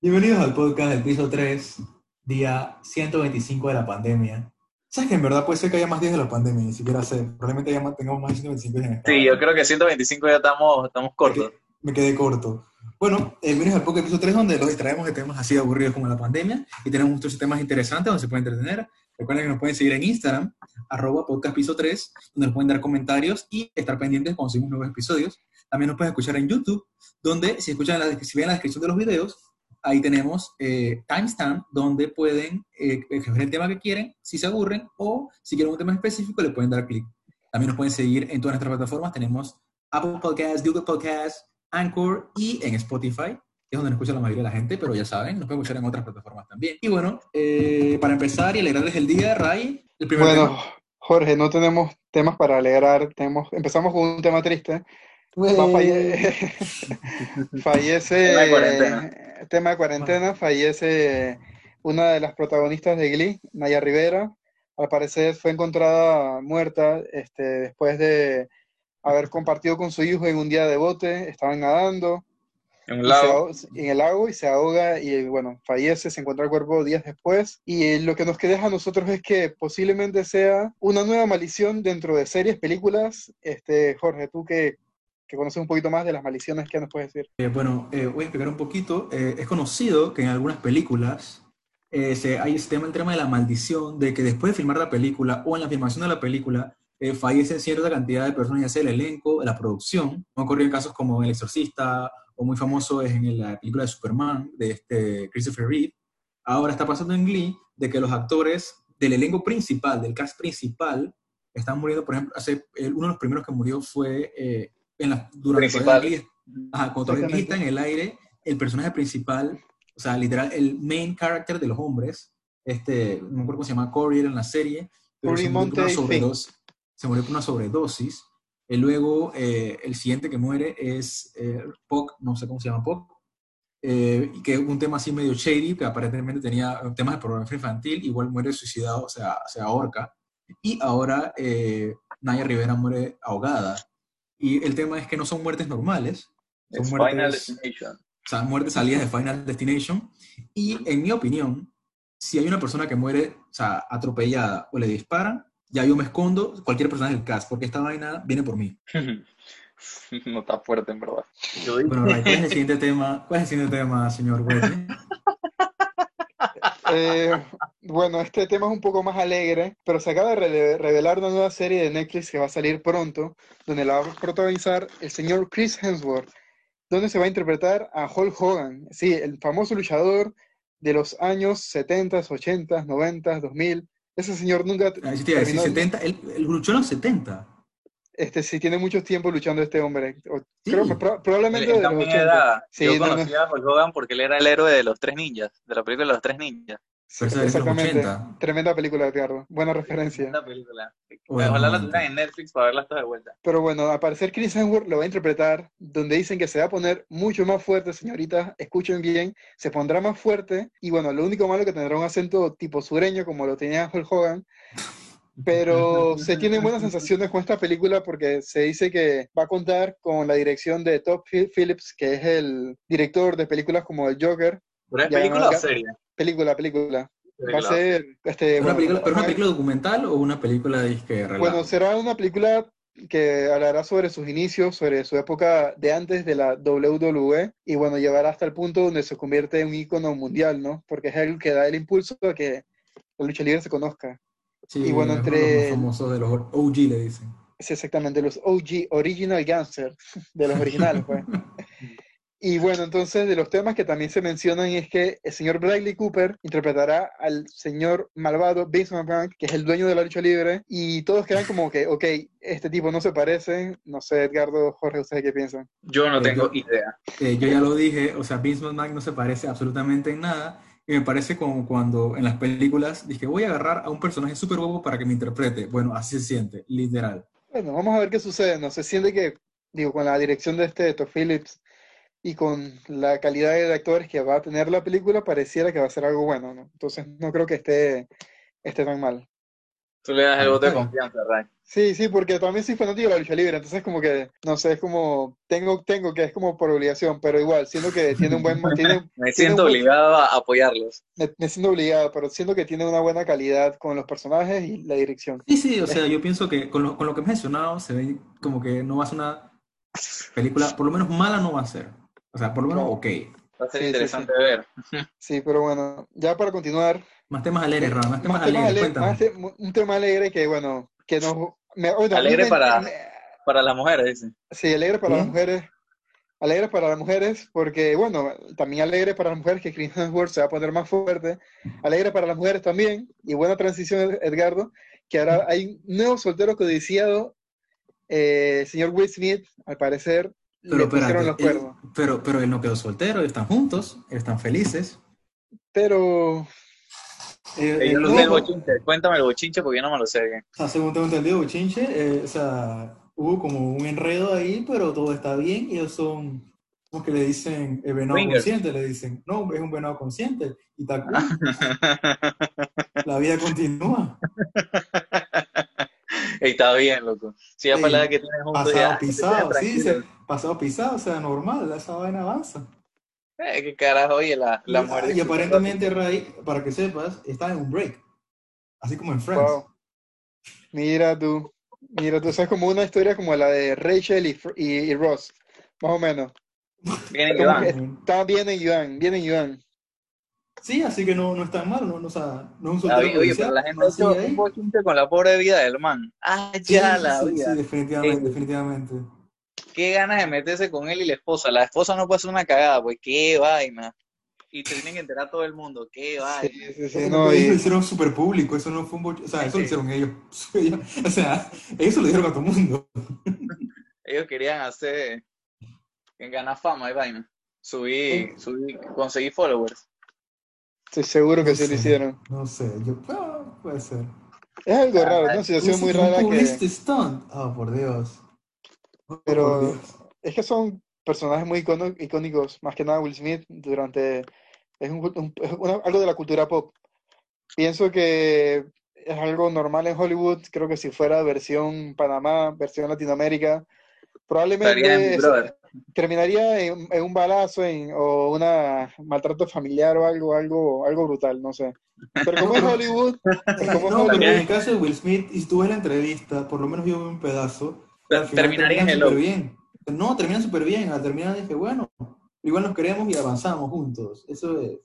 Bienvenidos al podcast del piso 3, día 125 de la pandemia. ¿Sabes que en verdad puede ser que haya más días de la pandemia? Ni siquiera sé. Probablemente más- tengamos más de 125 días en. Sí, yo creo que 125 ya estamos, estamos cortos. Me quedé corto. Bueno, eh, bienvenidos al podcast piso 3, donde los distraemos de temas así aburridos como la pandemia y tenemos muchos temas interesantes donde se pueden entretener. Recuerden que nos pueden seguir en Instagram, arroba podcast piso 3, donde nos pueden dar comentarios y estar pendientes cuando subimos nuevos episodios. También nos pueden escuchar en YouTube, donde si escuchan la, ven la descripción de los videos, ahí tenemos eh, timestamp donde pueden eh, escoger el tema que quieren, si se aburren, o si quieren un tema específico, le pueden dar clic. También nos pueden seguir en todas nuestras plataformas. Tenemos Apple Podcasts, Google Podcasts, Anchor y en Spotify, que es donde nos escucha la mayoría de la gente, pero ya saben, nos pueden escuchar en otras plataformas también. Y bueno, eh, para empezar y alegrarles el día, Ray, el primer Bueno, tema. Jorge, no tenemos temas para alegrar. Tenemos, empezamos con un tema triste. Falle- fallece, Tema de cuarentena. eh, tema de cuarentena, fallece una de las protagonistas de Glee, Naya Rivera. Al parecer fue encontrada muerta este, después de haber compartido con su hijo en un día de bote. Estaban nadando En un ahoga- en el lago y se ahoga y bueno, fallece, se encuentra el cuerpo días después y eh, lo que nos queda a nosotros es que posiblemente sea una nueva maldición dentro de series, películas. Este, Jorge, tú que, que conoces un poquito más de las maldiciones, ¿qué nos puedes decir? Eh, bueno, eh, voy a explicar un poquito. Eh, es conocido que en algunas películas eh, se, hay este tema, el tema de la maldición, de que después de filmar la película o en la filmación de la película, eh, fallecen cierta cantidad de personas, ya sea el elenco, de la producción. Han ocurrido en casos como El Exorcista, o muy famoso es en la película de Superman, de este Christopher Reeve. Ahora está pasando en Glee, de que los actores del elenco principal, del cast principal, están muriendo. Por ejemplo, hace, el- uno de los primeros que murió fue eh, en la, durante Principal. Glee Ajá, cuando todavía Glee está en el aire, el personaje principal, o sea, literal, el main character de los hombres, este, no me acuerdo cómo se llama, Corey era en la serie, pero Corey se murió, por se murió por una sobredosis. Y luego, eh, el siguiente que muere es eh, Puck, no sé cómo se llama Puck, eh, que es un tema así medio shady, que aparentemente tenía temas de pornografía infantil, igual muere suicidado, o sea, se ahorca. Y ahora eh, Naya Rivera muere ahogada. Y el tema es que no son muertes normales, son Es muertes, Final Destination. o sea, muertes salidas de Final Destination. Y en mi opinión, si hay una persona que muere, o sea, atropellada o le disparan, ya yo me escondo cualquier personaje del cast, porque esta vaina viene por mí. No está fuerte, en verdad. Bueno, Ray, ¿cuál es el siguiente tema? ¿Cuál es el siguiente tema, señor Wesley? Eh, bueno, este tema es un poco más alegre, pero se acaba de revelar una nueva serie de Netflix que va a salir pronto, donde la va a protagonizar el señor Chris Hemsworth, donde se va a interpretar a Hulk Hogan, sí, el famoso luchador de los años 70, 80, 90, 2000. Ese señor nunca Ah, sí te iba a decir, terminó- 70, él, él luchó en los 70. este, sí tiene mucho tiempo luchando este hombre. O- Sí. Creo que pro- probablemente Él de los también 80. era, Sí, yo no, no. conocía a Hulk Hogan porque él era el héroe de los tres ninjas, de la película de los tres ninjas. De exactamente. 80. Tremenda película, Edgardo. Buena referencia. Una película. Bueno, Ojalá la tuvieran en Netflix para verla toda de vuelta. Pero bueno, al parecer Chris Hemsworth lo va a interpretar, donde dicen que se va a poner mucho más fuerte, señoritas, escuchen bien, se pondrá más fuerte, y bueno, lo único malo es que tendrá un acento tipo sureño, como lo tenía Hulk Hogan, pero se tienen buenas sensaciones con esta película porque se dice que va a contar con la dirección de Todd Phil- Phillips, que es el director de películas como El Joker, ¿Pero es Ya, película no, o serie? película, película. Va a ser, este, ¿Una bueno, película, ¿Pero una película documental o una película disque relato? Bueno, será una película que hablará sobre sus inicios, sobre su época de antes de la WWE y bueno, llevará hasta el punto donde se convierte en un ícono mundial, ¿no? Porque es el que da el impulso a que la lucha libre se conozca. Sí, y bueno, entre- de los más famosos de los OG, le dicen. Es exactamente los OG, Original Gangster, de los originales, pues. Y bueno, entonces de los temas que también se mencionan es que el señor Bradley Cooper interpretará al señor malvado Vince McMahon, que es el dueño de la lucha libre, y todos quedan como que, ok, este tipo no se parece, no sé, Edgardo, Jorge, ¿ustedes qué piensan? Yo no Eh, tengo yo- idea. Eh, yo ya lo dije, o sea, Vince McMahon no se parece absolutamente en nada. Y me parece como cuando en las películas dije, voy a agarrar a un personaje súper bobo para que me interprete. Bueno, así se siente, literal. Bueno, vamos a ver qué sucede, no se siente que, digo, con la dirección de este Todd Phillips, y con la calidad de actores que va a tener la película, pareciera que va a ser algo bueno, ¿no? Entonces no creo que esté, esté tan mal. Tú le das el voto de confianza, Ray. Sí, sí, porque también soy fanático de la lucha libre, entonces como que, no sé, es como, tengo, tengo que es como por obligación, pero igual, siento que tiene un buen, tiene, Me tiene siento buen- obligado a apoyarlos. me, me siento obligado, pero siento que tiene una buena calidad con los personajes y la dirección. Sí, sí, o sea, yo pienso que con lo, con lo que he mencionado se ve como que no va a ser una película, por lo menos mala no va a ser. O sea, por lo menos No. ok. Va a ser Sí, sí, interesante ver. Sí, pero bueno, ya para continuar, Más temas alegres, Ram, más temas más alegres, más te- un tema alegre que, bueno, que nos... me- bueno, Alegre me- para- me- Para las mujeres, dice. Sí, alegre para las ¿Sí? mujeres. Alegre para las mujeres, porque, bueno, también alegre para las mujeres que Chris Hemsworth se va a poner más fuerte. Alegre para las mujeres también. Y buena transición, Edgardo, que ahora hay un nuevo soltero codiciado, eh, señor Will Smith, al parecer, Pero espérate, los él- cuernos. pero, pero él no quedó soltero, ellos están juntos, ellos están felices. Pero, Eh, Eh, yo eh, no no, sé el no, bochinche. Cuéntame el bochinche porque yo no me lo sé bien. o sea, según tengo entendido, Bochinche, eh, o sea, hubo como un enredo ahí, pero todo está bien. Ellos son, como que le dicen, el venado Swingers. consciente, le dicen, no, es un venado consciente. Y tal cual, la vida continúa. Está bien, loco. Si ya Ey, para la edad que tienes juntos, Pasado ya. pisado, sí, se- pasado pisado, o sea, normal, esa vaina avanza. Eh, qué carajo, oye, la, la y, mujer. y aparentemente, Ray, para que sepas, está en un break. Así como en Friends. wow. Mira tú, mira tú, o sea, es como una historia como la de Rachel y, y, y Ross, más o menos. Vienen y van. está bien en Iván, bien en Iván. Sí, así que no, no es tan malo, no, no, o sea, no es un soltero oye, policial, pero la gente no ha un con la pobre vida del man. Ah, Sí, ya la sí, vida. sí, definitivamente, Eh, definitivamente. Qué ganas de meterse con él y la esposa. La esposa no puede hacer una cagada, pues qué vaina. Y te tienen que enterar todo el mundo, qué vaina. Sí, sí, sí, Eso no, ellos lo hicieron súper público, eso no fue un boch- o sea, eso lo hicieron ellos. O sea, ellos se lo dijeron a todo el mundo. Ellos querían hacer, ganar fama y vaina. Subir, subir, conseguir followers. estoy seguro que No sí lo hicieron. No sé, yo, ah, puede ser. Es algo Ah, raro, ¿no? Una situación muy rara que... publicity stunt. Oh, por Dios. Pero es que son personajes muy icónicos, más que nada Will Smith, durante... Es, un- un- es una- algo de la cultura pop. Pienso que es algo normal en Hollywood, creo que si fuera versión Panamá, versión Latinoamérica, en probablemente es- terminaría en, en un balazo en- o una maltrato familiar o algo, algo, algo brutal, no sé. Pero como es Hollywood, como es no, en Hollywood, el caso de Will Smith, y si tú ves la entrevista, por lo menos yo vi un pedazo, y al final Terminaría en terminan Hello. súper bien. No, terminan súper bien. Al terminar dije, bueno, igual nos queremos y avanzamos juntos. Eso es.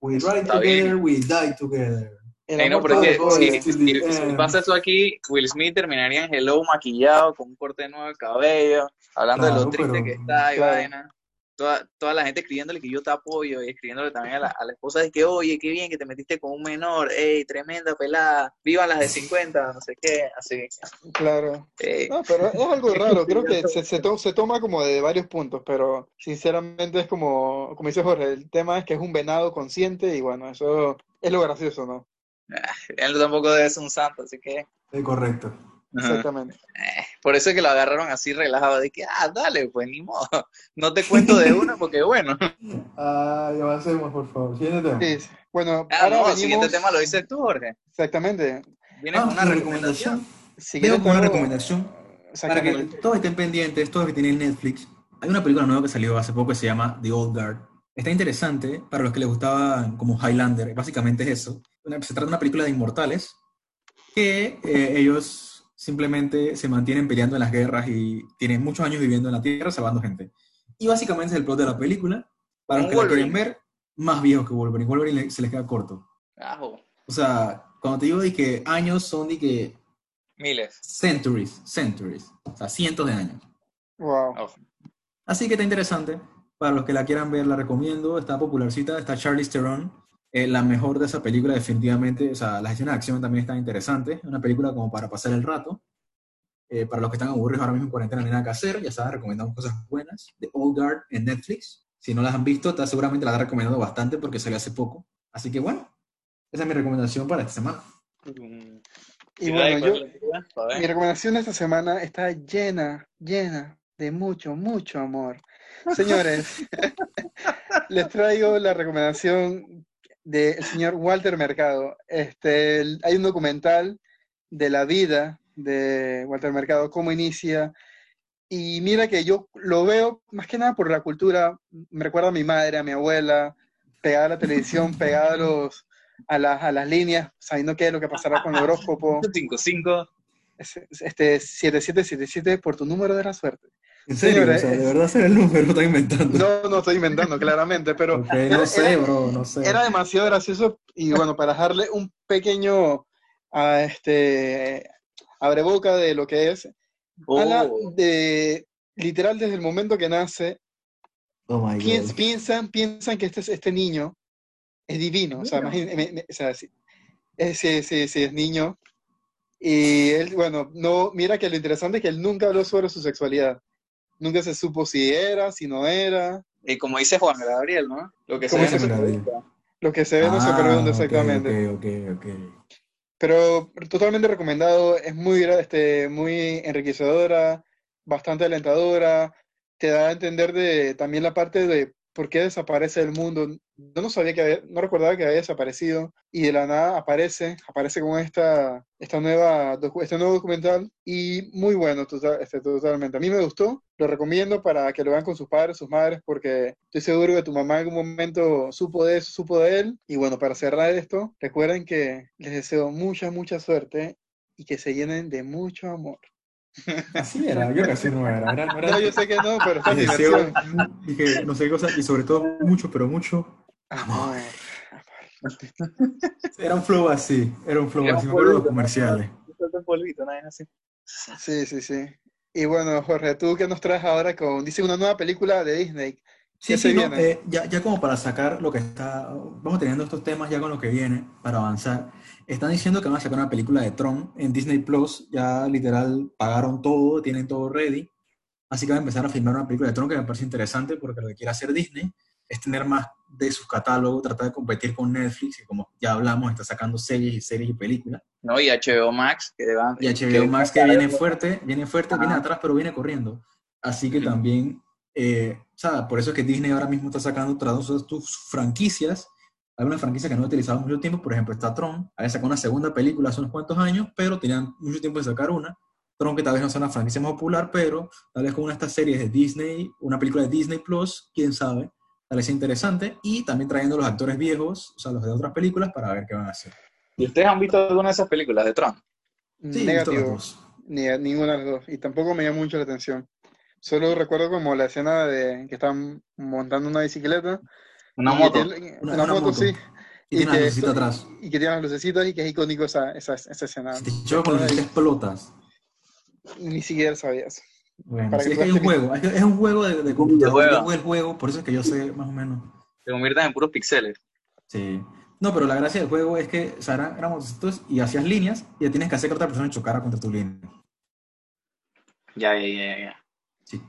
We ride Está together, bien. we die together. el Ey, no, pero es que si, si- si pasa eso aquí, Will Smith terminaría en Hello maquillado, con un corte nuevo de cabello, hablando de lo Claro, triste pero- que está y Claro. vaina. Toda, toda la gente escribiéndole que yo te apoyo y escribiéndole también a la, a la esposa de que, oye, qué bien que te metiste con un menor, ey, tremenda pelada, vivan las de 50, no sé qué, así. Claro. Ey, No, pero es algo raro, creo que se, se, to- se toma como de varios puntos, pero sinceramente es como, como dice Jorge, el tema es que es un venado consciente y bueno, eso es lo gracioso, ¿no? él tampoco debe ser un santo, así que... Es correcto. Exactamente. Por eso es que lo agarraron así relajado, de que, ah, dale, pues ni modo, no te cuento de una porque bueno. Ay, avancemos, por favor. Siguiente tema. Sí. Bueno, Ah, ahora no, el venimos, siguiente tema lo dices tú, Jorge. exactamente, Vienes Ah, con una recomendación. quieres con una recomendación para Exactamente. que todos estén pendientes, todos que tienen Netflix. Hay una película nueva que salió hace poco que se llama The Old Guard. Está interesante para los que les gustaba como Highlander. Básicamente es eso. Una- se trata de una película de inmortales que eh, ellos simplemente se mantienen peleando en las guerras y tienen muchos años viviendo en la Tierra salvando gente. Y básicamente es el plot de la película. Para los que la quieren ver, más viejos que Wolverine. Wolverine se les queda corto. Ajo, O sea, cuando te digo de que años son de que miles. centuries, centuries. O sea, cientos de años. Wow. Así que está interesante. Para los que la quieran ver, la recomiendo. Está popularcita. Está Charlize Theron. Eh, la mejor de esa película, definitivamente. O sea, las escenas de acción también están interesantes. Una película como para pasar el rato. Eh, para los que están aburridos ahora mismo en cuarentena, no hay nada que hacer. Ya sabes, recomendamos cosas buenas. The Old Guard en Netflix. Si no las han visto, está, seguramente la están recomendando bastante porque salió hace poco. Así que bueno, esa es mi recomendación para esta semana. Mm, Y bueno, ¿cuál yo, mi recomendación de esta semana está llena, llena de mucho, mucho amor. Señores, les traigo la recomendación del señor Walter Mercado. Este, hay un documental de la vida de Walter Mercado, cómo inicia. Y mira que yo lo veo más que nada por la cultura. Me recuerda a mi madre, a mi abuela, pegada a la televisión, pegada a, los, a, las, a las líneas, sabiendo qué es lo que pasará con el horóscopo. 55. Este 7777 por tu número de la suerte. En serio, o sea, de verdad ser el número, está inventando. No, no estoy inventando, claramente, pero Ok, no sé, bro, no sé. era demasiado gracioso y bueno, para dejarle un pequeño a este abreboca de lo que es, Oh, de literal desde el momento que nace, Oh my piens- God. piensan, piensan que este, este niño es divino, o sea, Bueno. imagín- me- me- o sea, sí, es, sí, sí, sí, es niño. Y él, bueno, no, mira que lo interesante es que él nunca habló sobre su sexualidad. Nunca se supo si era, si no era. y como dice Juan Gabriel, ¿no? Lo que se ¿Cómo ve no se pregunta. Lo que se ve no se pregunta exactamente. Ok, ok, ok. Pero totalmente recomendado, es muy, este, muy enriquecedora, bastante alentadora, te da a entender de, también la parte de por qué desaparece el mundo. Yo no sabía que había- no recordaba que había desaparecido y de la nada aparece, aparece con esta, esta nueva, este nuevo documental y muy bueno total- este, totalmente. A mí me gustó, lo recomiendo para que lo vean con sus padres, sus madres, porque estoy seguro que tu mamá en algún momento supo de eso, supo de él. Y bueno, para cerrar esto, recuerden que les deseo mucha, mucha suerte y que se llenen de mucho amor. Así era, yo casi no era. era, no era No, yo sé que no, pero deseo dije, no sé qué cosa, y sobre todo mucho, pero mucho. Amor. Era un flow así, era un flow Era un así, me acuerdo de los polvito, comerciales. Un polvito, así. Sí, sí, sí. Y bueno, Jorge, ¿tú qué nos traes ahora con, dice, una nueva película de Disney? Sí, ¿Qué se sí, no, eh, ya, ya como para sacar lo que está, vamos teniendo estos temas ya con lo que viene, para avanzar. Están diciendo que van a sacar una película de Tron en Disney Plus, ya literal pagaron todo, tienen todo ready, así que van a empezar a filmar una película de Tron que me parece interesante porque lo que quiere hacer Disney es tener más de su catálogo, tratar de competir con Netflix, que como ya hablamos, está sacando series y series y películas. No, y HBO Max, que van. Y HBO Max que viene fuerte, viene fuerte, viene Ajá. atrás, pero viene corriendo. Así que Ujú. también, eh, o sea, por eso es que Disney ahora mismo está sacando todas sus- franquicias. Hay una franquicia que no utilizado mucho tiempo, por ejemplo, está Tron. Había sacado una segunda película hace unos cuantos años, pero tenían mucho tiempo de sacar una. Tron, que tal vez no sea una franquicia más popular, pero tal vez con una de estas series de Disney, una película de Disney Plus, quién sabe, tal vez sea interesante. Y también trayendo los actores viejos, o sea, los de otras películas, para ver qué van a hacer. ¿Y ustedes han visto alguna de esas películas de Trump? Sí, visto las Negativo. dos. Ni, ninguna de las dos. Y tampoco me llama mucho la atención. Solo recuerdo como la escena de que están montando una bicicleta. Una y moto. tiene- Una- una una moto, moto. sí. Y tiene la que esto- atrás. Y que tiene las lucecitas y que es icónico esa, esa, esa escena. Si te chocas con que explotas. Ni siquiera sabía eso. Bueno, sí, es que hay un juego, es, un juego de, de computador, juego. yo jugué el juego, por eso es que yo sé más o menos. Se convierten en puros pixeles. Sí. No, pero la gracia del juego es que o sea, eran, y hacías líneas y ya tienes que hacer que otra persona chocara contra tu línea. Ya, ya, ya, ya. Sí.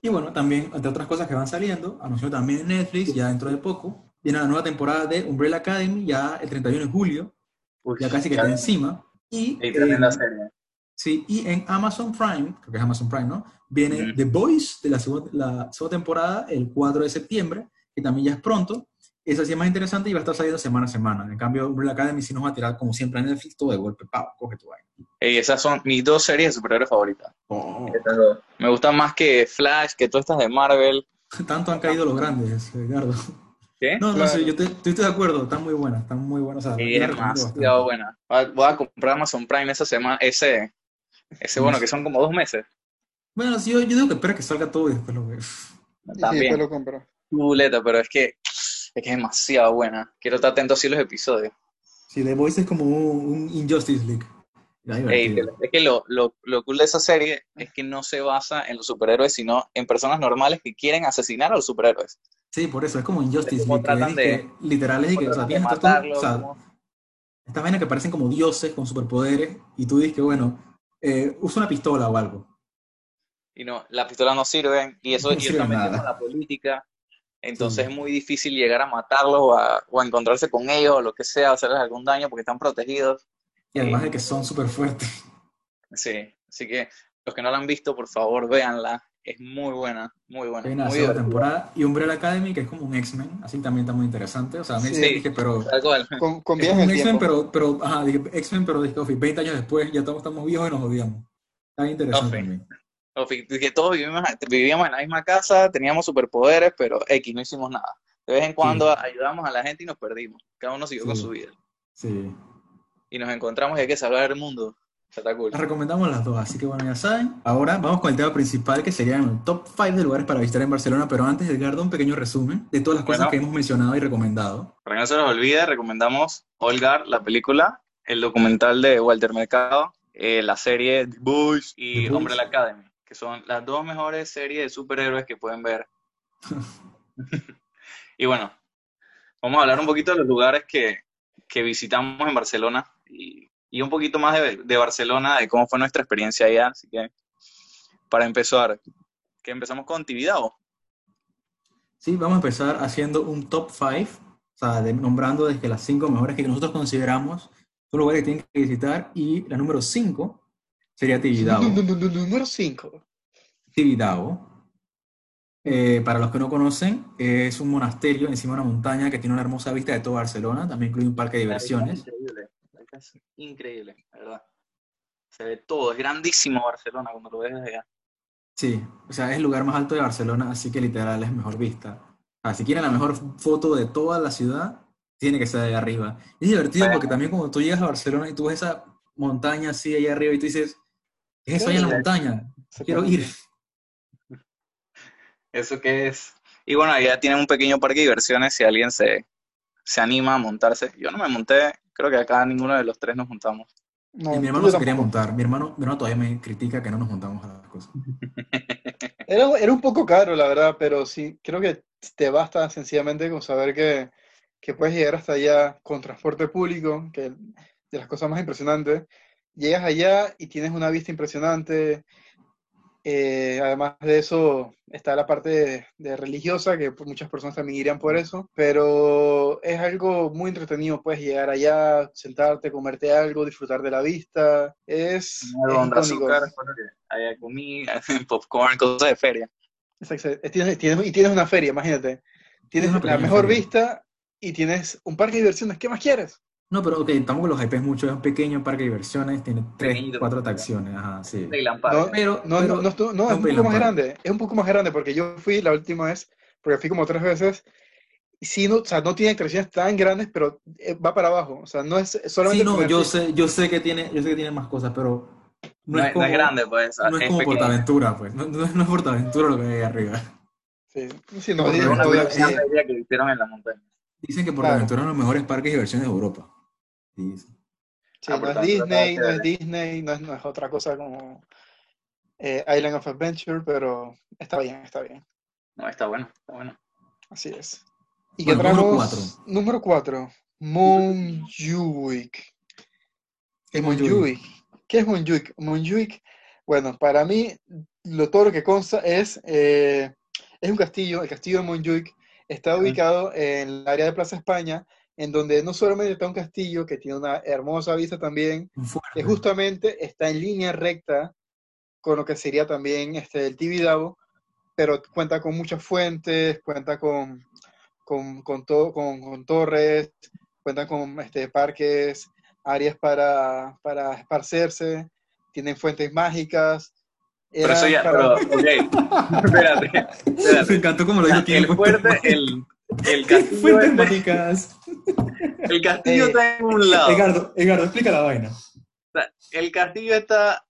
Y bueno, también, entre otras cosas que van saliendo, anunció también en Netflix, ya dentro de poco, viene la nueva temporada de Umbrella Academy, ya el 31 de julio, Uy, ya casi que está encima. Y, Y tremenda en- serie. Sí, y en Amazon Prime, creo que es Amazon Prime, ¿no? Viene. The Boys de la segunda, la segunda temporada el 4 de septiembre, que también ya es pronto. Esa sí es más interesante y va a estar saliendo semana a semana. En cambio, Umbrella Academy sí nos va a tirar como siempre en Netflix todo de golpe. Pau, coge tu vaina. Ey, esas son mis dos series de superhéroes favoritas. Oh. Me gustan más que Flash, que todas estas de Marvel. tanto han caído los grandes, Edgardo. ¿Qué? No, no Claro. sé, yo te- estoy de acuerdo, están muy buenas, están muy buenas. o sea, las es demasiado buena. Voy a comprar Amazon Prime esa semana, ese, ese bueno, que son como dos meses. Bueno, sí, yo, yo digo que espera que salga todo y después lo veo. Y después También, lo compro. chuleta, pero es que es que es demasiado buena. Quiero estar atento así a los episodios. Sí, The Voice es como un, un Injustice League. Ey, es que lo, lo, lo cool de esa serie es que no se basa en los superhéroes, sino en personas normales que quieren asesinar a los superhéroes. Sí, por eso, es como Injustice Es como League, que tratan es de- que literal es que, o sea, tienes matarlo, o sea, como- estas vainas que parecen como dioses con superpoderes, y tú dices que, bueno, eh, usa una pistola o algo. y no, las pistolas no sirven, y eso No y nada. con la política, entonces Sí. es muy difícil llegar a matarlos o a, o a encontrarse con ellos o lo que sea, hacerles algún daño porque están protegidos. Y además de que son súper fuertes. Sí, así que los que no la han visto, por favor, véanla. Es muy buena, muy buena. Hay una muy segunda temporada y Umbrella Academy, que es como un X-Men, así también está muy interesante. O sea, me Sí. dije, pero Tal cual. Con, con es viajes como en un el X-Men, pero, pero, ajá, dije, X-Men, pero dije, ok, 20 años después ya estamos, estamos viejos y nos odiamos. Está interesante Ok. también. O fi- Que todos vivimos, vivíamos en la misma casa, teníamos superpoderes, pero X, no hicimos nada. De vez en cuando ayudamos a la gente y nos perdimos. Cada uno siguió con su vida. Sí. Y nos encontramos y hay que salvar el mundo. Está cool. Les recomendamos las dos, así que bueno, ya saben. Ahora vamos con el tema principal, que serían el top 5 de lugares para visitar en Barcelona, pero antes, Edgardo, un pequeño resumen de todas las cosas que hemos mencionado y recomendado. Para que no se nos olvide, recomendamos Olgar, la película, el documental de Walter Mercado, eh, la serie The Boys y The Boys. Umbrella Academy, que son las dos mejores series de superhéroes que pueden ver. y bueno, vamos a hablar un poquito de los lugares que, que visitamos en Barcelona y, y un poquito más de, de Barcelona, de cómo fue nuestra experiencia allá. Así que, para empezar, que empezamos con Tibidabo. Sí, vamos a empezar haciendo un top 5, o sea, de- nombrando desde las 5 mejores que nosotros consideramos son lugares que tienen que visitar y la número 5 sería Tibidabo. Número 5. Tibidabo. Eh, para los que no conocen, es un monasterio encima de una montaña que tiene una hermosa vista de toda Barcelona, también incluye un parque de diversiones. Increíble, es increíble, la verdad. Se ve todo, es grandísimo Barcelona cuando lo ves desde allá. Sí, o sea, es el lugar más alto de Barcelona, así que literal es mejor vista. O sea, si quieren la mejor foto de toda la ciudad, tiene que ser de arriba. Y es divertido porque también cuando tú llegas a Barcelona y tú ves esa montaña así ahí arriba y tú dices, ¿qué es eso ahí en la montaña? Quiero ir. ¿Eso qué es? Y bueno, allá tienen un pequeño parque de diversiones si alguien se, se anima a montarse. Yo no me monté, creo que acá ninguno de los tres nos montamos. No, Y mi hermano se quería montar. Mi hermano, mi hermano todavía me critica que no nos montamos a las cosas. Era, era un poco caro, la verdad, pero sí, creo que te basta sencillamente con saber que, que puedes llegar hasta allá con transporte público, que es de las cosas más impresionantes. Llegas allá y tienes una vista impresionante. Eh, además de eso, está la parte de, de religiosa, que pues, muchas personas también irían por eso, pero es algo muy entretenido. Puedes llegar allá, sentarte, comerte algo, disfrutar de la vista. Es, es de icónico. azúcar, allá comí, popcorn, cosas de feria. Exacto. Tienes, tienes- y tienes una feria, imagínate. Tienes una la mejor feria. vista y tienes un parque de diversiones. ¿Qué más quieres? No, pero ok, tampoco los hypes mucho, es un pequeño parque de diversiones, tiene tres, cuatro atracciones, ajá, sí. No. Pero, No, pero- no, no, no, no es un poco más grande. Es un poco más grande porque yo fui la última vez, porque fui como tres veces. Y sí, no, o sea, no tiene atracciones tan grandes, pero eh, va para abajo. O sea, no es solamente. Sí, no, yo sé, yo sé que tiene, yo sé que tiene más cosas, pero No, es, no es grande, pues. no es es como pequeño. Portaventura, pues. No, no es- no es Portaventura lo que hay ahí arriba. Sí, sí, no, lo Una que hicieron en la montaña. Dicen que Claro. Portaventura es uno de los mejores parques de diversiones de Europa. Sí, Ah, no es Disney, no es Disney, no es, no es otra cosa como eh, Island of Adventure, pero está bien, está bien. No, está bueno, está bueno. Así es. ¿Y qué Bueno, número traemos? cuatro. Número 4. Montjuic. ¿Qué es Montjuic. ¿Qué es Montjuic? Montjuic, bueno, para mí, lo, todo lo que consta es, eh, es un castillo, el castillo de Montjuic está ubicado en el área de Plaza España, en donde no solamente está un castillo que tiene una hermosa vista también, fuerte. que justamente está en línea recta con lo que sería también este, el Tibidabo, pero cuenta con muchas fuentes, cuenta con, con, con, to- con- con torres, cuenta con este, parques, áreas para, para esparcerse, tienen fuentes mágicas. Pero eso ya, para- pero, ok. Espérate, Me espérate. encantó como lo dijo. El fuerte, el, el castillo, Fuentes este- mágicas. el castillo Eh, está en un lado. Edgardo, Edgardo, explica la vaina. El castillo está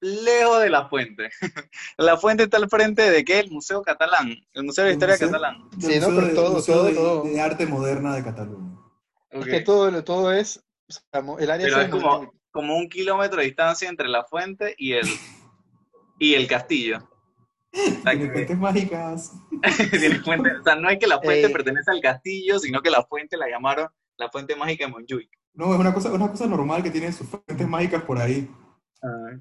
lejos de la fuente. La fuente está al frente de qué? El Museo Catalán, el Museo de la Historia Museo- Catalán. Sí, no, pero todo, Museo todo, de, todo. de Arte Moderna de Cataluña. Es Ok. que todo, todo es, o sea, el área Pero es como, como un kilómetro de distancia entre la fuente y el, y el castillo. Tiene fuentes mágicas. tiene fuente- o sea, no es que la fuente Eh. pertenece al castillo, sino que la fuente la llamaron la fuente mágica de Montjuic. No, es una cosa, una cosa normal que tienen sus fuentes mágicas por ahí.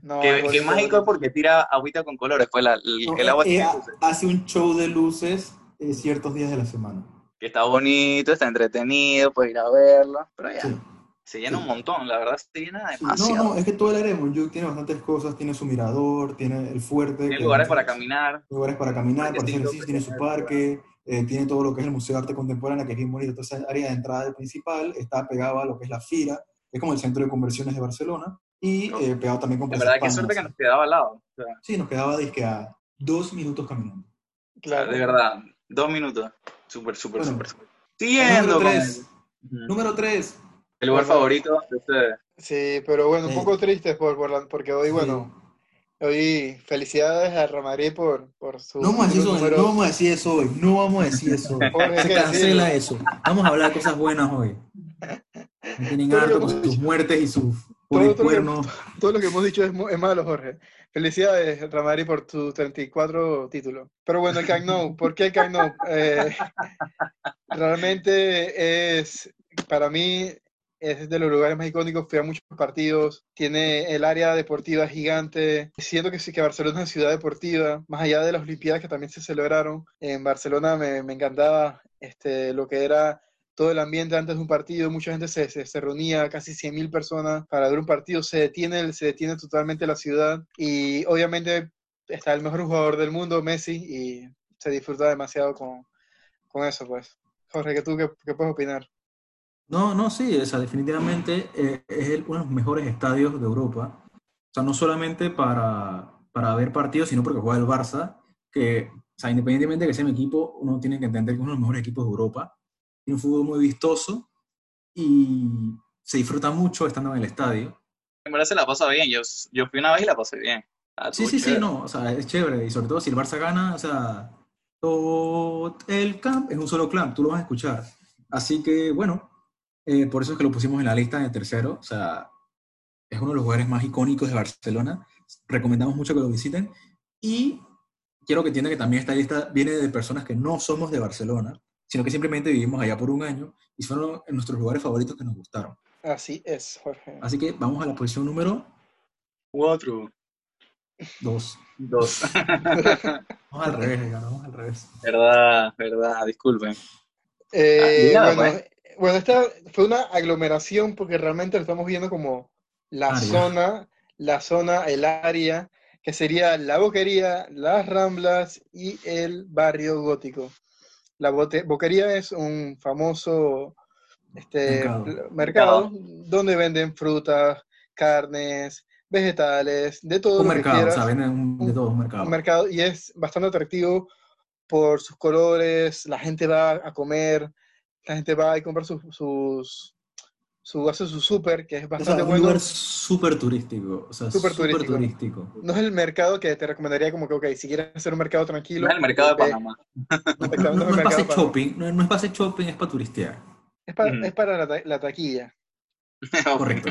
No, que, mágico es porque tira agüita con colores, pues la- el, No, el agua eh, tiene luces. hace un show de luces eh, ciertos días de la semana. que está bonito, está entretenido, puedes ir a verlo, pero ya. Sí. Se llena un montón, la verdad se llena demasiado. no, no, es que todo el área de Montjuic tiene bastantes cosas, tiene su mirador, tiene el fuerte, Tiene lugares para caminar. lugares para caminar, para hacer ejercicio, tiene su parque, eh, tiene todo lo que es el Museo de Arte Contemporánea, que es bien bonito. Entonces, área de entrada principal está pegado a lo que es la FIRA, que es como el centro de conversiones de Barcelona, y No. eh, pegado también con Plaza verdad, qué suerte que nos quedaba al lado. O sea, Sí, nos quedaba dizque, a dos minutos caminando. Claro. de verdad, dos minutos. Súper, súper, Bueno. súper. súper. Siguiendo Número con 3. el, Ujú. Número 3. El lugar Bueno. favorito de ustedes. Sí, pero bueno, un Sí. poco triste por, por la- porque hoy, bueno, hoy felicidades a Real Madrid por, por su No vamos, a decir eso, número- no vamos a decir eso hoy, no vamos a decir eso hoy. Se ¿qué cancela eso. Vamos a hablar de cosas buenas hoy. Me tienen Todo lo harto que con hemos sus dicho. muertes y sus Todo lo que- cuernos. Todo lo que hemos dicho es, malo, Jorge. Felicidades, Real Madrid, por tu 34 títulos. Pero bueno, el Camp Nou, ¿por qué el Camp Nou? Eh, realmente es, para mí, es de los lugares más icónicos. Fui a muchos partidos, tiene el área deportiva gigante. Siento que sí que Barcelona es una ciudad deportiva, más allá de las Olimpiadas que también se celebraron. En Barcelona me, me encantaba este, lo que era todo el ambiente antes de un partido, mucha gente se, se, reunía, casi 100.000 personas para ver un partido, se detiene, se detiene totalmente la ciudad y obviamente está el mejor jugador del mundo, Messi, y se disfruta demasiado con, con eso, pues. Jorge, ¿qué tú qué, qué puedes opinar? No, no, sí, o sea, definitivamente eh, es uno de los mejores estadios de Europa. O sea, no solamente para, para ver partidos, sino porque juega el Barça, que, o sea, independientemente de que sea mi equipo, uno tiene que entender que es uno de los mejores equipos de Europa. Tiene un fútbol muy vistoso y se disfruta mucho estando en el estadio. En verdad se la pasa bien. Yo, yo fui una vez y la pasé bien. Ah, Sí, sí, sí, chévere. no, o sea, es chévere. Y sobre todo si el Barça gana, o sea, todo el camp es un solo clan, tú lo vas a escuchar. Así que, bueno, eh, por eso es que lo pusimos en la lista en el tercero. O sea, es uno de los lugares más icónicos de Barcelona. Recomendamos mucho que lo visiten. Y quiero que entiendan que también esta lista viene de personas que no somos de Barcelona, sino que simplemente vivimos allá por un año y fueron nuestros lugares favoritos que nos gustaron. Así es, Jorge. Así que vamos a la posición número Cuatro. dos. Dos. Vamos al revés, Edgar, vamos al revés. verdad, verdad. Disculpen. Eh, Ah, ya, bueno, bueno, esta fue una aglomeración porque realmente lo estamos viendo como la Área. zona, la zona, el área, que sería la boquería, las ramblas y el barrio gótico. La bote- boquería es un famoso este, Mercado. mercado donde venden frutas, carnes, vegetales, de todo Un lo que mercado, o sea, venden un- de todo un mercado. un mercado y es bastante atractivo por sus colores, la gente va a comer, la gente va y compra sus, sus su, hace su súper, que es O sea, bastante un bueno. lugar súper turístico, o sea, Súper turístico. turístico. No es el mercado que te recomendaría como que, ok, si quieres hacer un mercado tranquilo. No es el mercado de Panamá. No, es para shopping, no, no es para hacer shopping, es para turistear. Es para, Ujú. es para la, ta- la taquilla. Correcto.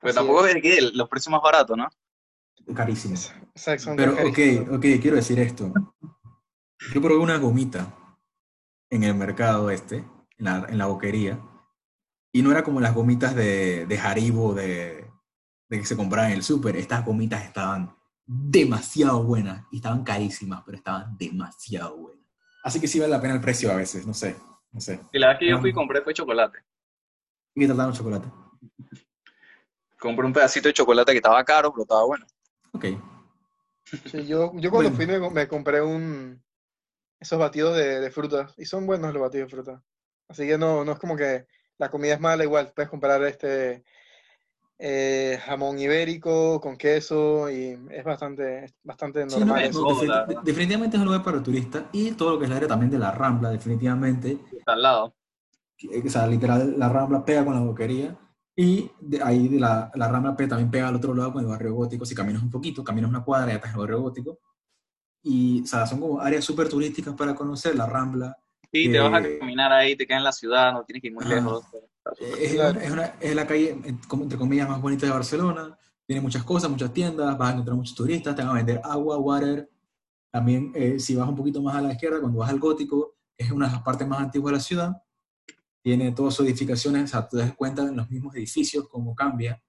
Pero Así tampoco es. que los precios más baratos, ¿no? Carísimo. O sea, son Pero, carísimos. ok, ok, quiero decir esto. Yo probé una gomita en el mercado este, en la, en la boquería, y no era como las gomitas de, de Haribo de, de que se compraban en el súper. Estas gomitas estaban demasiado buenas y estaban carísimas, pero estaban demasiado buenas. Así que sí vale la pena el precio a veces, no sé, no sé. Y la vez que yo fui compré fue chocolate. ¿Y qué trataron chocolate? Compré un pedacito de chocolate que estaba caro, pero estaba bueno. Ok. Sí, yo, yo cuando Bueno. fui me, me compré un esos batidos de, de frutas y son buenos los batidos de fruta. Así que no, no es como que la comida es mala, igual puedes comprar este eh, jamón ibérico con queso y es bastante, bastante Sí, no, normal. es eso. no, la verdad. definitivamente es un lugar para turistas y todo lo que es el área también de la Rambla, definitivamente. Está al lado. que- O sea, literal, la Rambla pega con la boquería y de ahí de la, la Rambla pe- también pega al otro lado con el barrio gótico. Si caminas un poquito, caminas una cuadra y ya estás en el barrio gótico. Y, o sea, son como áreas súper turísticas para conocer la Rambla. Sí, te vas a Eh, caminar ahí, te quedas en la ciudad, no tienes que ir muy Ajá. lejos. Súper- Es, Claro. es, una- es la calle, entre comillas, más bonita de Barcelona. Tiene muchas cosas, muchas tiendas, vas a encontrar muchos turistas, te van a vender agua, water. También, eh, si vas un poquito más a la izquierda, cuando vas al gótico, es una de las partes más antiguas de la ciudad. Tiene todas sus edificaciones, o sea, te das cuenta en los mismos edificios cómo cambia.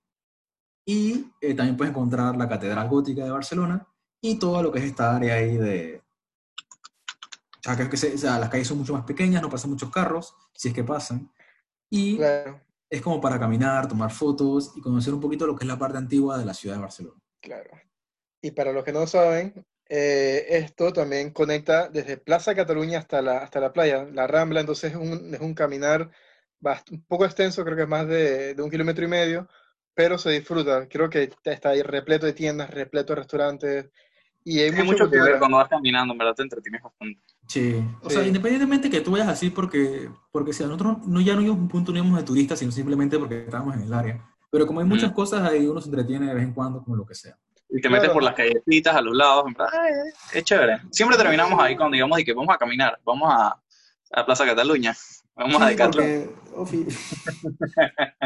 Y eh, también puedes encontrar la Catedral Gótica de Barcelona y todo lo que es esta área ahí de... O sea, que- que se- o sea, las calles son mucho más pequeñas, no pasan muchos carros, si es que pasan. Y Claro. es como para caminar, tomar fotos y conocer un poquito lo que es la parte antigua de la ciudad de Barcelona. Claro. Y para los que no saben, eh, esto también conecta desde Plaza Cataluña hasta la, hasta la playa, la Rambla, entonces es un, es un caminar un poco extenso, creo que es más de, de un kilómetro y medio, pero se disfruta. Creo que está ahí repleto de tiendas, repleto de restaurantes, y hay Tiene mucho mucho que ver cuando vas caminando, en verdad te entretienes bastante. Sí. O Sí. sea, independientemente que tú vayas así porque, porque si a nosotros no, ya no íbamos a un punto, no íbamos de turistas, sino simplemente porque estábamos en el área. Pero como hay muchas Mm. cosas ahí, uno se entretiene de vez en cuando con lo que sea. Y te metes Claro. por las callecitas a los lados, en verdad, ay, es chévere. Siempre terminamos ahí cuando digamos y que vamos a caminar, vamos a, a Plaza Cataluña, vamos a Sí, Decathlon. porque,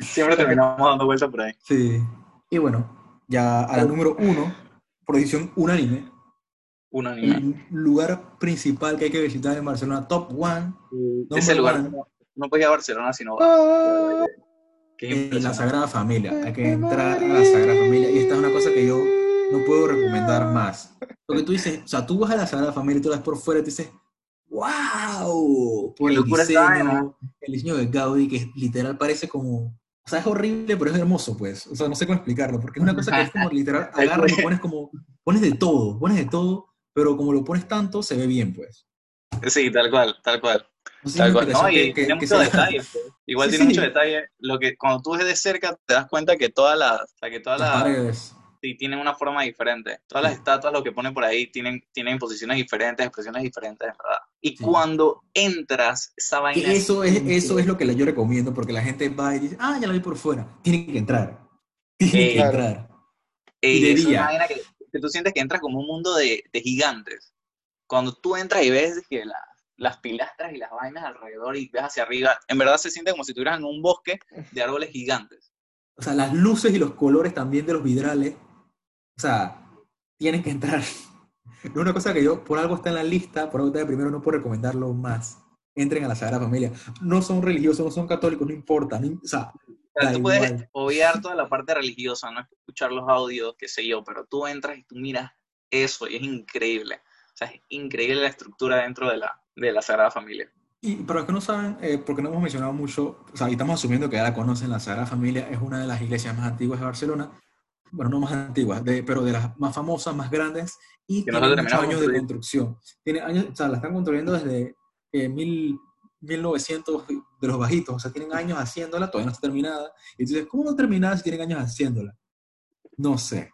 Siempre terminamos dando vueltas por ahí. Sí. Y bueno, ya a la número uno, por decisión unánime, Un anime. el lugar principal que hay que visitar en Barcelona, top one, Ese number lugar, one, no, no puedes ir a Barcelona si no vas. Ah, es la. Sagrada Familia. Hay que entrar a la Sagrada Familia. Y esta es una cosa que yo no puedo recomendar más. Porque tú dices, o sea, tú vas a la Sagrada Familia y tú la ves por fuera y te dices, ¡Wow! Por el diseño, el diseño de Gaudí, que literal parece como. O sea, es horrible, pero es hermoso, pues. O sea, no sé cómo explicarlo, porque es una cosa que es como literal, agarras y pones como. Pones de todo, pones de todo, pero como lo pones tanto, se ve bien, pues. Sí, tal cual, tal cual. No sé Tal cual. No, y que- tiene que mucho sea- detalle. pues. Igual Sí, tiene sí. mucho detalle. Lo que cuando tú ves de cerca te das cuenta que todas las, o sea, que todas Las las, paredes. sí, tienen una forma diferente. Todas las estatuas, lo que ponen por ahí, tienen, tienen posiciones diferentes, expresiones diferentes, en verdad. Y Sí. cuando entras, esa vaina Que eso es, eso es lo que yo recomiendo, porque la gente va y dice, ah, ya la vi por fuera. Tienen que entrar. Tienen Eh, que Claro. entrar. Ey, y de es una vaina que, que tú sientes que entras como un mundo de, de gigantes. Cuando tú entras y ves que la- las pilastras y las vainas alrededor y ves hacia arriba, en verdad se siente como si estuvieras en un bosque de árboles gigantes. O sea, las luces y los colores también de los vidrales, o sea, tienen que entrar. Es una cosa que yo, por algo está en la lista, por algo está de primero, no puedo recomendarlo más. Entren a la Sagrada Familia. No son religiosos, no son católicos, no importa. no- o sea, O sea, Da tú puedes obviar toda la parte religiosa, no escuchar los audios, qué sé yo, pero tú entras y tú miras eso y es increíble. O sea, es increíble la estructura dentro de la, de la Sagrada Familia. Y para los que no saben, eh, porque no hemos mencionado mucho, o sea, y estamos asumiendo que ya la conocen, la Sagrada Familia es una de las iglesias más antiguas de Barcelona, bueno, no más antiguas, de- pero de las más famosas, más grandes, y Que tiene muchos años de construcción. Tiene años, o sea, la están construyendo desde eh, mil, 1900 de los bajitos, o sea, tienen años haciéndola, todavía no está terminada, y tú dices, ¿cómo no terminada si tienen años haciéndola? No sé,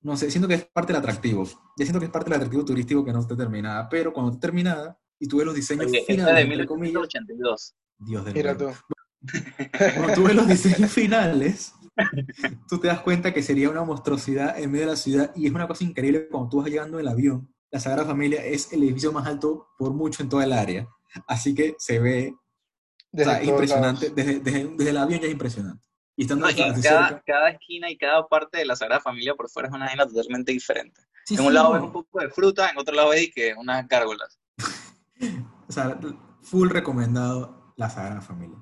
no sé, siento que es parte del atractivo, ya siento que es parte del atractivo turístico que no esté terminada, pero cuando esté terminada, y tú ves los diseños Oye, finales, de entre comillas, 1882. Dios del Mira bueno. tú. Cuando tú ves los diseños finales, tú te das cuenta que sería una monstruosidad en medio de la ciudad y es una cosa increíble cuando tú vas llegando en el avión. La Sagrada Familia es el edificio más alto por mucho en toda el área. Así que se ve o Desde sea, impresionante. Desde, desde, desde el avión ya es impresionante. Y estando No, y cada, cerca. cada esquina y cada parte de la Sagrada Familia por fuera es una vaina totalmente diferente. Sí, en sí, un lado no. ves un poco de fruta, en otro lado ves que unas gárgolas. O sea, full recomendado la Sagrada Familia.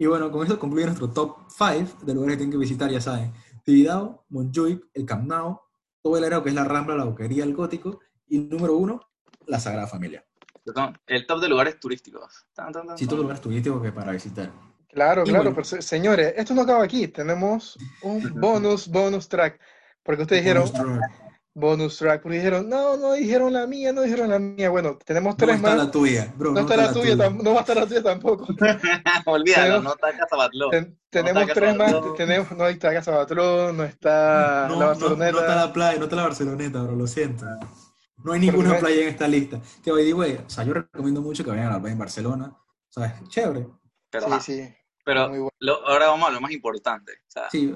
Y bueno, con eso concluye nuestro top 5 de lugares que tienen que visitar, ya saben. Tibidabo, Montjuic, el Camp Nou, todo el área que es la Rambla, la Boquería, el Gótico. Y número uno, la Sagrada Familia. El top de lugares turísticos. Tan, tan, tan, Sí, todos los lugares turísticos que para visitar. Claro, Y claro, bueno. pero se- señores, esto no acaba aquí. Tenemos un bonus, bonus track. Porque ustedes dijeron, bonus track, porque dijeron, no, no dijeron la mía, no dijeron la mía. Bueno, tenemos No tres está más. la tuya, bro. No está la tuya, tam- no va a estar la tuya tampoco. Olvídalo, no está Casabatló. Ten- tenemos está tres más. Tenemos, no está Casa Patrón, no está No, la no, Barceloneta. no está la playa, no está la Barceloneta, bro, lo siento. No hay ninguna playa en esta lista. Que by the way, o sea, yo recomiendo mucho que vayan a la playa en Barcelona. O sea, es chévere. Pero, Sí, sí, pero muy bueno. lo- ahora vamos a lo más importante. O sea, Sí,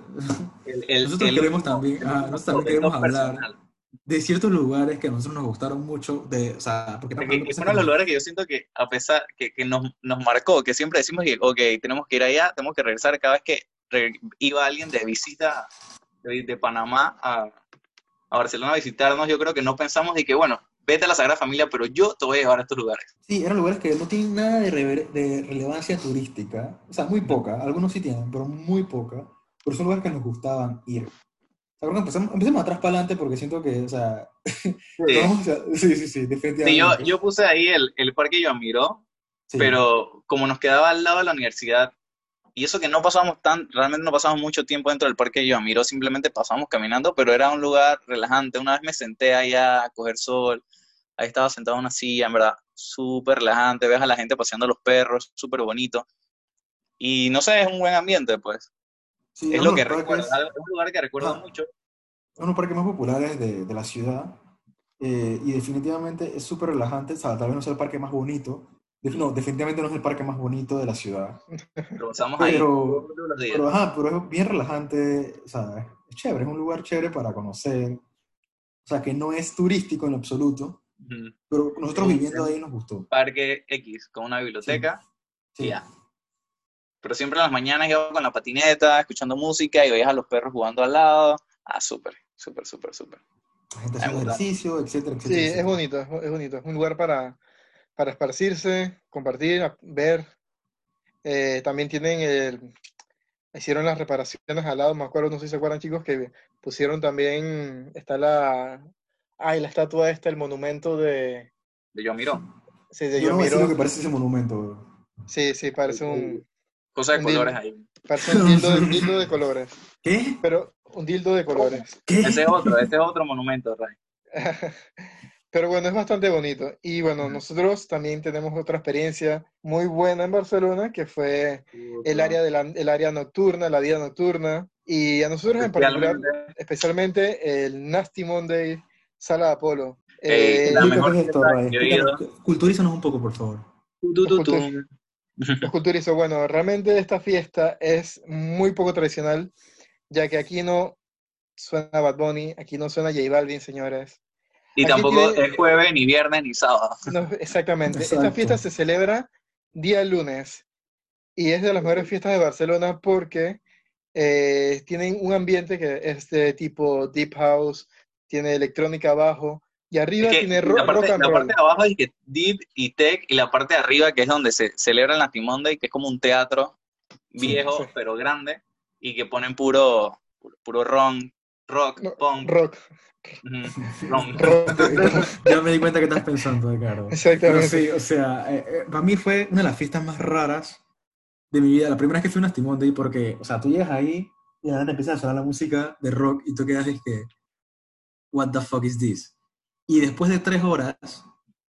el, el- Nosotros el queremos último- también- ah, nosotros también queremos hablar personal. de ciertos lugares que a nosotros nos gustaron mucho, de, o sea, porque es uno de los lugares que yo siento que, a pesar que, que nos, nos marcó, que siempre decimos que, ok, tenemos que ir allá, tenemos que regresar cada vez que re- iba alguien de visita de, de Panamá a, a Barcelona a visitarnos, yo creo que no pensamos de que, bueno, vete a la Sagrada Familia, pero yo te voy a llevar a estos lugares. Sí, eran lugares que no tienen nada de, relevancia turística, o sea, muy poca, algunos sí tienen, pero muy poca, pero son lugares que nos gustaban ir. O sea, empecemos, empecemos atrás para adelante porque siento que, o sea, Sí, vamos a- sí, sí, sí, definitivamente. Sí, yo, yo puse ahí el, el Parque Joan Miró, Sí. pero como nos quedaba al lado de la universidad, Y eso que no pasamos tan, realmente no pasamos mucho tiempo dentro del parque de Yamiro, simplemente pasamos caminando, pero era un lugar relajante. Una vez me senté allá a coger sol, ahí estaba sentado en una silla, en verdad, súper relajante, ves a la gente paseando a los perros, súper bonito. Y no sé, es un buen ambiente, pues. Sí, es lo que parques- es un lugar que recuerdo Ah. mucho. uno de los parques más populares de, de la ciudad eh, y definitivamente es súper relajante, o sea, tal vez no sea el parque más bonito, no, definitivamente no es el parque más bonito de la ciudad, ahí Pero- todos los días. pero, ajá, pero es bien relajante, o sea, es chévere, es un lugar chévere para conocer, o sea, que no es turístico en absoluto, Ujú. pero nosotros Sí, viviendo sí. ahí nos gustó. Parque X, con una biblioteca, Sí. y ya. Pero siempre en las mañanas iba con la patineta, escuchando música, y veías a los perros jugando al lado. Ah, súper, súper, súper, súper. La gente haciendo ejercicio, etcétera, etcétera. Sí, es etcétera. bonito, es, es bonito. Es un lugar para, para esparcirse, compartir, ver. Eh, también tienen el, hicieron las reparaciones al lado, me acuerdo, no sé si se acuerdan chicos, que pusieron también, está la, ay, la estatua esta, el monumento de, De yo miro. sí, de Yo no decir lo que parece ese monumento. bro. Sí, sí, parece un, Cosas de Un colores dildo. ahí. parece un dildo, un dildo de colores, ¿Qué? pero un dildo de colores. ¿Qué? Ese es otro, ese es otro monumento, Ray. Pero bueno, es bastante bonito. Y bueno, nosotros también tenemos otra experiencia muy buena en Barcelona, que fue el área, de la, el área nocturna, la vida nocturna. Y a nosotros en particular, Especialmente, especialmente el Nasty Monday Sala de Apolo. Eh, Eh, la Explícame mejor qué es esto, Culturízanos un poco, por favor. los culturizos, bueno, realmente esta fiesta es muy poco tradicional, ya que aquí no suena Bad Bunny, aquí no suena J Balvin, señores. Y Aquí tampoco tiene- es jueves, ni viernes, ni sábado. No, exactamente. Esta fiesta se celebra día lunes y es de las mejores fiestas de Barcelona porque eh, tienen un ambiente que es de tipo deep house, tiene electrónica abajo y arriba Es que tiene ro- la, parte, rock and la roll. parte de abajo es que deep y tech, y la parte de arriba que es donde se celebra la Monday, que es como un teatro viejo, sí. pero grande, y que ponen puro, puro, puro ron, rock, No, punk, Rock. ron. rock. Ya me di cuenta que estás pensando, Ricardo. Pero Exactamente. sí, o sea, eh, eh, para mí fue una de las fiestas más raras de mi vida. La primera vez que fui a un Nasty Monday, porque, o sea, tú llegas ahí y de empieza a sonar la música de rock y tú quedas y que, what the fuck is this? Y después de tres horas,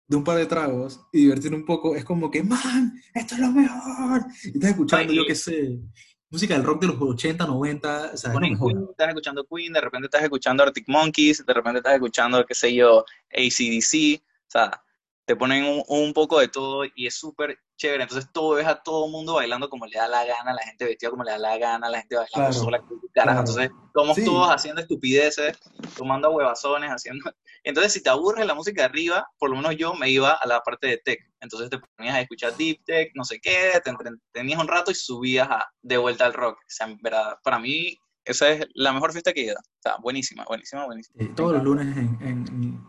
de un par de tragos y divertirte un poco, es como que, man, esto es lo mejor. Y estás escuchando, Ay, yo qué sé, música del rock de los 80, 90, o sea. Queen, estás escuchando Queen, de repente estás escuchando Arctic Monkeys, de repente estás escuchando, qué sé yo, ACDC, o sea, te ponen un, un poco de todo y es súper chévere. Entonces tú ves a todo el mundo bailando como le da la gana, la gente vestida como le da la gana, la gente bailando Claro, sola, claro. Entonces Sí. todos haciendo estupideces, tomando huevazones, haciendo... Entonces si te aburre la música de arriba, por lo menos yo me iba a la parte de tech. Entonces te ponías a escuchar deep tech, no sé qué, te entretenías un rato y subías a- de vuelta al rock. O sea, verdad, para mí esa es la mejor fiesta que he ido. O sea, buenísima, buenísima, buenísima. Todos los lunes en, en,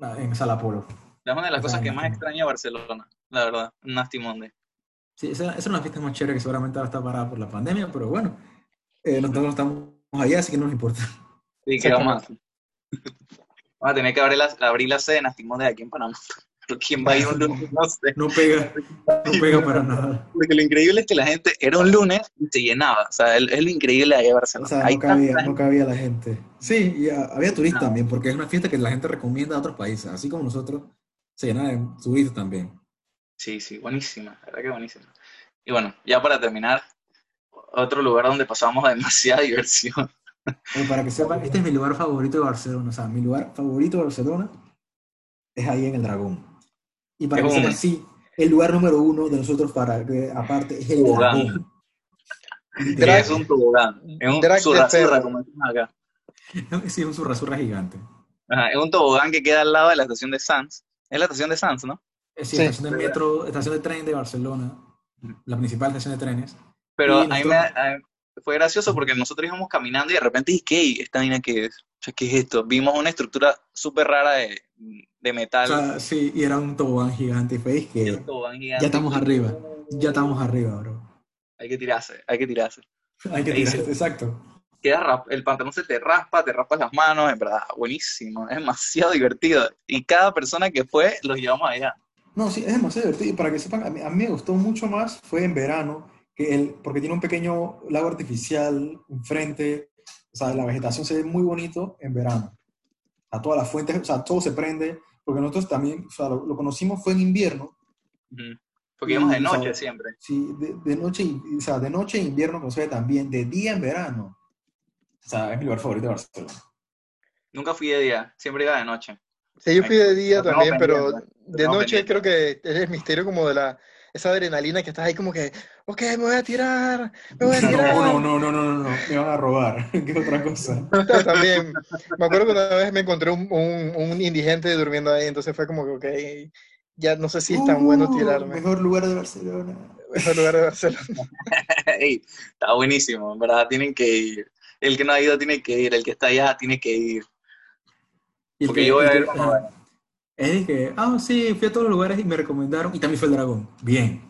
en, en Sala Polo. Es una de las cosas que más de Barcelona, la verdad, Nasty Monday. Sí, esa, esa es una fiesta más chévere que seguramente ahora está parada por la pandemia, pero bueno, eh, nosotros estamos allá, así que no nos importa. Sí, que vamos a, vamos a tener que abrir la, abrir la sede de Nasty Monday aquí en Panamá. ¿quién va a ir un lunes? No sé. No pega, no pega para nada. Porque lo increíble es que la gente era un lunes y se llenaba. O sea, es, lo increíble de de O Barcelona. sea, Hay no cabía, no cabía la gente. Sí, y había turistas No. también, porque es una fiesta que la gente recomienda a otros países, así como nosotros se llena de turistas también. Sí, sí, buenísima, la verdad que buenísima. Y bueno, ya para terminar, otro lugar donde pasamos demasiada diversión. Eh, para que sepan, este es mi lugar favorito de Barcelona, o sea, mi lugar favorito de Barcelona es ahí en el Dragón. Y para que sepan, sí, el lugar número uno de nosotros para que aparte es el Tobogán. Dragón. Drag- es un tobogán, es un perro. como decimos acá. Sí, es un zurra gigante. Ajá, es un tobogán que queda al lado de la estación de Sanz. Es la estación de Sanz, ¿no? Es sí, Sí. estación de metro, estación de tren de Barcelona, la principal estación de trenes. Pero a mí me- a fue gracioso porque nosotros íbamos caminando y de repente dije, ¿qué? ¿Esta vaina qué es? O sea, ¿qué es esto? Vimos una estructura súper rara de, de O metal. sea, sí, y era un tobogán gigante y fue que ya estamos arriba, ya estamos arriba, bro. Hay que tirarse, hay que tirarse. Hay que tirarse, exacto. Queda rap- el pantalón se te raspa, te raspas las manos, en verdad, buenísimo, es demasiado divertido. Y cada persona que fue, los llevamos allá. No, sí, es demasiado divertido. Y para que sepan, a mí, a mí me gustó mucho más, fue en verano, que el, porque tiene un pequeño lago artificial enfrente, o sea, la vegetación se ve muy bonito en verano. A todas las fuentes, o sea, todo se prende, porque nosotros también, o sea, lo, lo conocimos fue en invierno. Porque íbamos de Y, o sea, noche siempre. Sí, de, de noche, o sea, de noche en invierno, pero se ve también, de día en verano. O sea, es mi lugar favorito de Barcelona. Nunca fui de día, siempre iba de noche. Sí, yo fui de día también, pero de noche pendiente. creo que es el misterio como de la, esa adrenalina que estás ahí como que, ok, me voy a tirar, me voy a tirar. No, no, no, no, no, no, me van a robar, que es otra cosa. También, me acuerdo que una vez me encontré un, un, un indigente durmiendo ahí, entonces fue como que, ok, ya no sé si es tan bueno Uh, tirarme. Mejor lugar de Barcelona. Mejor lugar de Barcelona. Ey, está buenísimo, en verdad, tienen que ir. El que no ha ido tiene que ir, el que está allá tiene que ir. Y Porque que- yo voy a que- ver cómo va. Es que, ah, sí, fui a todos los lugares y me recomendaron, y también fue el dragón. Bien.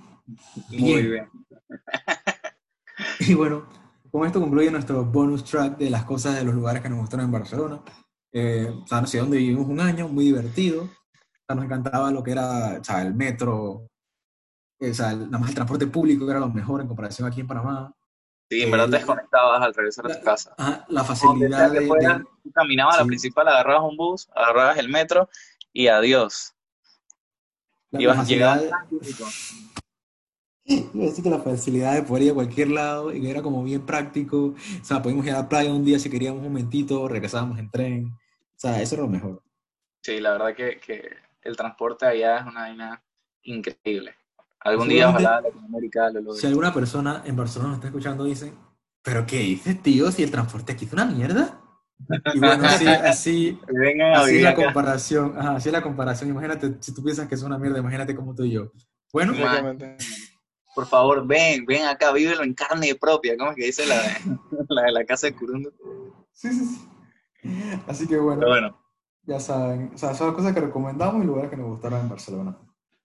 Muy bien. Y bueno, con esto concluye nuestro bonus track de las cosas de los lugares que nos gustaron en Barcelona. Eh, o sea, no sé, donde vivimos un año, muy divertido. O sea, nos encantaba lo que era, o sea, el metro, o sea, el- nada más el transporte público que era lo mejor en comparación aquí en Panamá. Sí, en verdad te Eh, desconectabas al regresar a tu casa. Ajá, la facilidad de, fueras, de- tú caminabas a la principal, agarrabas un bus, agarrabas el metro y adiós. la, Ibas, a decir que la facilidad de poder ir a cualquier lado y que era como bien práctico. O sea, podíamos ir a la playa un día si queríamos un momentito, regresábamos en tren. O sea, eso era lo mejor. Sí, la verdad que, que el transporte allá es una vaina increíble. Algún día ojalá Latinoamérica lo logre. Si alguna persona en Barcelona nos está escuchando, dice, ¿pero qué dices, tío? Si el transporte aquí es una mierda. Y bueno, así, así, así la acá. comparación. Ajá, así es la comparación. Imagínate, si tú piensas que es una mierda, imagínate como tú y yo. Bueno, Ma- Exactamente. Por favor, ven, ven acá, vívelo en carne propia. ¿Cómo es que dice la de la, de la casa de Curundo? sí, sí, sí. Así que bueno, ya saben. O sea, son las cosas que recomendamos y lugares que nos gustaron en Barcelona.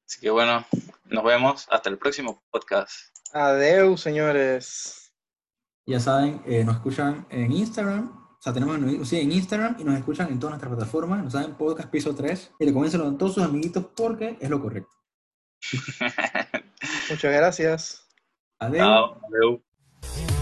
Así que bueno, nos vemos hasta el próximo podcast. Adeu, señores. Ya saben, eh, nos escuchan en Instagram. O sea, tenemos nos siguen en Instagram y nos escuchan en todas nuestras plataformas. Nos saben Podcast Piso 3. Y recomiéndenselo a todos sus amiguitos porque es lo correcto. Muchas gracias. Chao, adiós.